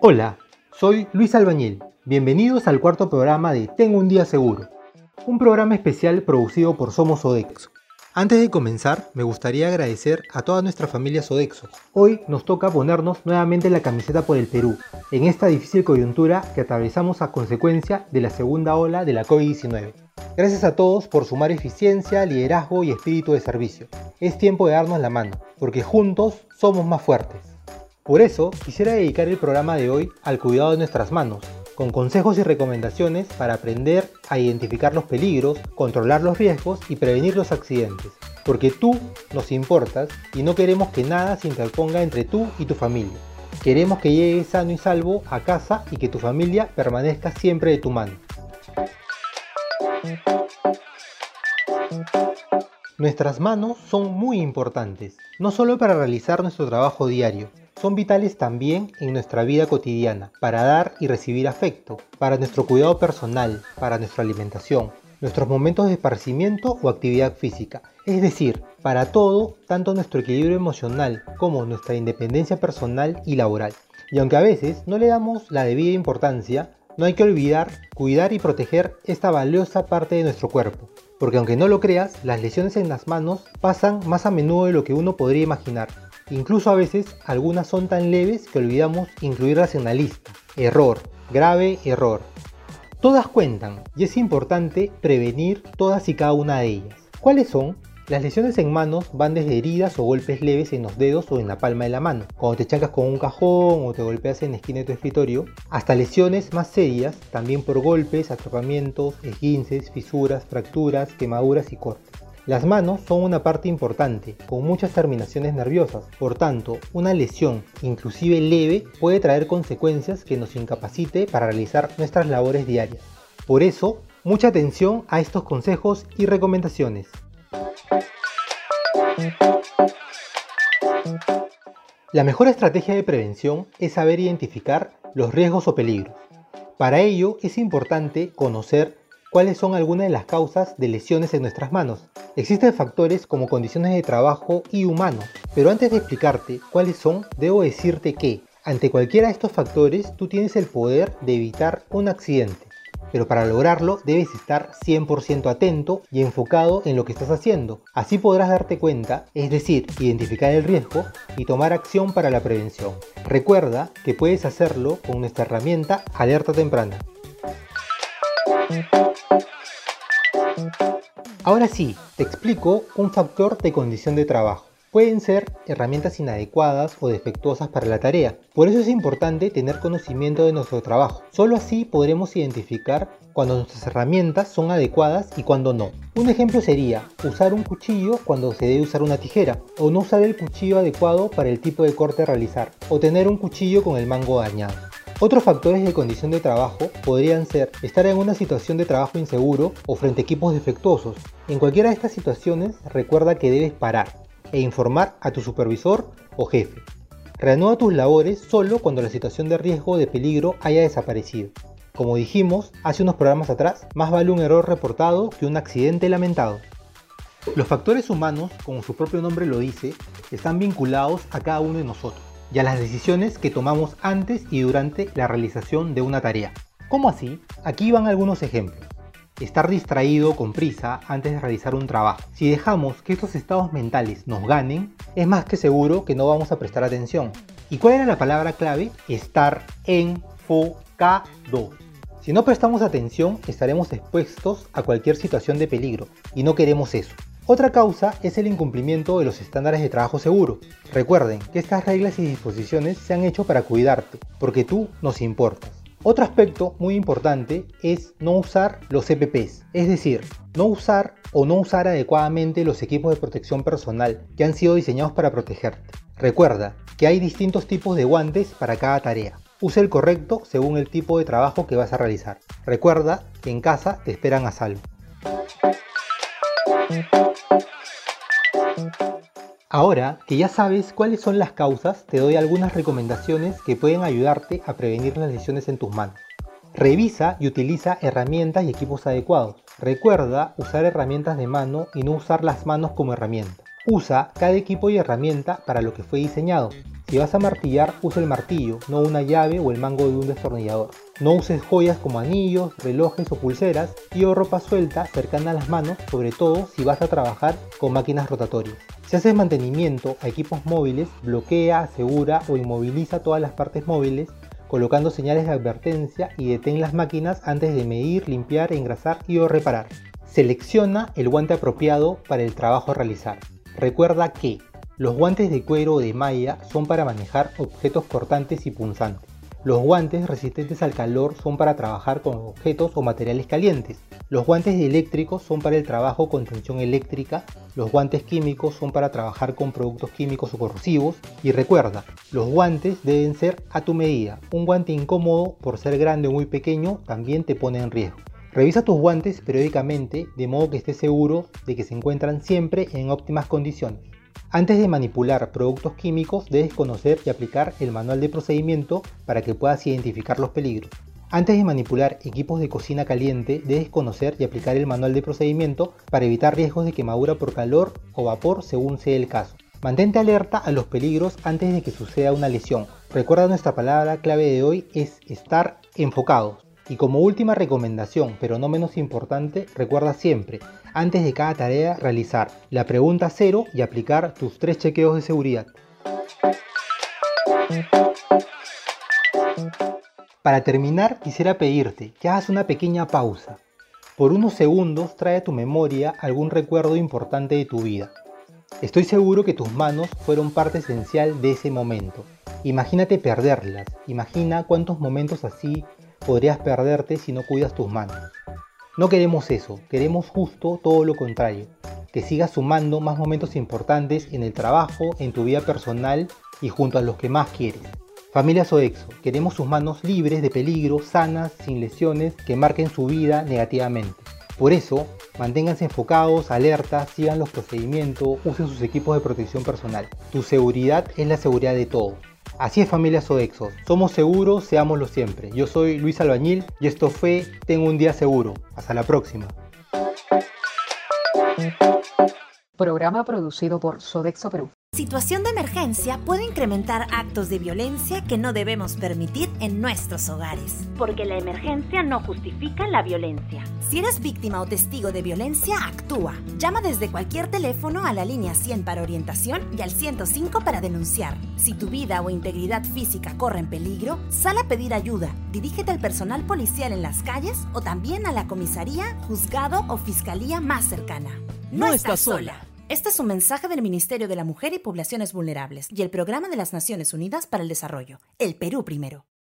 Hola, soy Luis Albañil. Bienvenidos al cuarto programa de Tengo un día seguro, un programa especial producido por Somos Sodexo. Antes de comenzar, me gustaría agradecer a toda nuestra familia Sodexo. Hoy nos toca ponernos nuevamente la camiseta por el Perú, en esta difícil coyuntura que atravesamos a consecuencia de la segunda ola de la COVID-19. Gracias a todos por sumar eficiencia, liderazgo y espíritu de servicio. Es tiempo de darnos la mano, porque juntos somos más fuertes. Por eso, quisiera dedicar el programa de hoy al cuidado de nuestras manos, con consejos y recomendaciones para aprender a identificar los peligros, controlar los riesgos y prevenir los accidentes. Porque tú nos importas y no queremos que nada se interponga entre tú y tu familia. Queremos que llegues sano y salvo a casa y que tu familia permanezca siempre de tu mano. Nuestras manos son muy importantes, no solo para realizar nuestro trabajo diario, son vitales también en nuestra vida cotidiana, para dar y recibir afecto, para nuestro cuidado personal, para nuestra alimentación, nuestros momentos de esparcimiento o actividad física, es decir, para todo, tanto nuestro equilibrio emocional como nuestra independencia personal y laboral. Y aunque a veces no le damos la debida importancia, no hay que olvidar cuidar y proteger esta valiosa parte de nuestro cuerpo, porque aunque no lo creas, las lesiones en las manos pasan más a menudo de lo que uno podría imaginar. Incluso a veces algunas son tan leves que olvidamos incluirlas en la lista. Error, grave error. Todas cuentan y es importante prevenir todas y cada una de ellas. ¿Cuáles son? Las lesiones en manos van desde heridas o golpes leves en los dedos o en la palma de la mano, cuando te chancas con un cajón o te golpeas en la esquina de tu escritorio, hasta lesiones más serias, también por golpes, atrapamientos, esguinces, fisuras, fracturas, quemaduras y cortes. Las manos son una parte importante, con muchas terminaciones nerviosas, por tanto, una lesión, inclusive leve, puede traer consecuencias que nos incapacite para realizar nuestras labores diarias. Por eso, mucha atención a estos consejos y recomendaciones. La mejor estrategia de prevención es saber identificar los riesgos o peligros. Para ello es importante conocer cuáles son algunas de las causas de lesiones en nuestras manos. Existen factores como condiciones de trabajo y humanos, pero antes de explicarte cuáles son, debo decirte que ante cualquiera de estos factores tú tienes el poder de evitar un accidente pero para lograrlo debes estar 100% atento y enfocado en lo que estás haciendo. Así podrás darte cuenta, es decir, identificar el riesgo y tomar acción para la prevención. Recuerda que puedes hacerlo con nuestra herramienta Alerta Temprana. Ahora sí, te explico un factor de condición de trabajo pueden ser herramientas inadecuadas o defectuosas para la tarea. Por eso es importante tener conocimiento de nuestro trabajo. Solo así podremos identificar cuando nuestras herramientas son adecuadas y cuando no. Un ejemplo sería usar un cuchillo cuando se debe usar una tijera, o no usar el cuchillo adecuado para el tipo de corte a realizar, o tener un cuchillo con el mango dañado. Otros factores de condición de trabajo podrían ser estar en una situación de trabajo inseguro o frente a equipos defectuosos. En cualquiera de estas situaciones recuerda que debes parar, e informar a tu supervisor o jefe. Reanuda tus labores solo cuando la situación de riesgo o de peligro haya desaparecido. Como dijimos hace unos programas atrás, más vale un error reportado que un accidente lamentado. Los factores humanos, como su propio nombre lo dice, están vinculados a cada uno de nosotros y a las decisiones que tomamos antes y durante la realización de una tarea. ¿Cómo así? Aquí van algunos ejemplos estar distraído con prisa antes de realizar un trabajo. Si dejamos que estos estados mentales nos ganen, es más que seguro que no vamos a prestar atención. ¿Y cuál era la palabra clave? Estar enfocado. Si no prestamos atención, estaremos expuestos a cualquier situación de peligro y no queremos eso. Otra causa es el incumplimiento de los estándares de trabajo seguro. Recuerden que estas reglas y disposiciones se han hecho para cuidarte, porque tú nos importas. Otro aspecto muy importante es no usar los EPPs, es decir, no usar o no usar adecuadamente los equipos de protección personal que han sido diseñados para protegerte. Recuerda que hay distintos tipos de guantes para cada tarea. Usa el correcto según el tipo de trabajo que vas a realizar. Recuerda que en casa te esperan a salvo. Ahora que ya sabes cuáles son las causas, te doy algunas recomendaciones que pueden ayudarte a prevenir las lesiones en tus manos. Revisa y utiliza herramientas y equipos adecuados. Recuerda usar herramientas de mano y no usar las manos como herramienta. Usa cada equipo y herramienta para lo que fue diseñado. Si vas a martillar, usa el martillo, no una llave o el mango de un destornillador. No uses joyas como anillos, relojes o pulseras y o ropa suelta cercana a las manos, sobre todo si vas a trabajar con máquinas rotatorias. Si haces mantenimiento a equipos móviles, bloquea, asegura o inmoviliza todas las partes móviles colocando señales de advertencia y detén las máquinas antes de medir, limpiar, engrasar y o reparar. Selecciona el guante apropiado para el trabajo a realizar. Recuerda que los guantes de cuero o de malla son para manejar objetos cortantes y punzantes. Los guantes resistentes al calor son para trabajar con objetos o materiales calientes. Los guantes eléctricos son para el trabajo con tensión eléctrica. Los guantes químicos son para trabajar con productos químicos o corrosivos. Y recuerda, los guantes deben ser a tu medida. Un guante incómodo por ser grande o muy pequeño también te pone en riesgo. Revisa tus guantes periódicamente de modo que estés seguro de que se encuentran siempre en óptimas condiciones. Antes de manipular productos químicos debes conocer y aplicar el manual de procedimiento para que puedas identificar los peligros. Antes de manipular equipos de cocina caliente debes conocer y aplicar el manual de procedimiento para evitar riesgos de quemadura por calor o vapor según sea el caso. Mantente alerta a los peligros antes de que suceda una lesión. Recuerda nuestra palabra clave de hoy es estar enfocados. Y como última recomendación, pero no menos importante, recuerda siempre, antes de cada tarea, realizar la pregunta cero y aplicar tus tres chequeos de seguridad. Para terminar, quisiera pedirte que hagas una pequeña pausa. Por unos segundos trae a tu memoria algún recuerdo importante de tu vida. Estoy seguro que tus manos fueron parte esencial de ese momento. Imagínate perderlas. Imagina cuántos momentos así podrías perderte si no cuidas tus manos. No queremos eso, queremos justo todo lo contrario, que sigas sumando más momentos importantes en el trabajo, en tu vida personal y junto a los que más quieres. Familia Sodexo, queremos sus manos libres de peligro, sanas, sin lesiones, que marquen su vida negativamente. Por eso, manténganse enfocados, alertas, sigan los procedimientos, usen sus equipos de protección personal. Tu seguridad es la seguridad de todos. Así es familia Sodexo, somos seguros, seámoslo siempre. Yo soy Luis Albañil y esto fue Tengo un día seguro. Hasta la próxima. Programa producido por Sodexo Perú. Situación de emergencia puede incrementar actos de violencia que no debemos permitir en nuestros hogares. Porque la emergencia no justifica la violencia. Si eres víctima o testigo de violencia, actúa. Llama desde cualquier teléfono a la línea 100 para orientación y al 105 para denunciar. Si tu vida o integridad física corre en peligro, sal a pedir ayuda. Dirígete al personal policial en las calles o también a la comisaría, juzgado o fiscalía más cercana. No, estás sola. Este es un mensaje del Ministerio de la Mujer y Poblaciones Vulnerables y el Programa de las Naciones Unidas para el Desarrollo, el Perú primero.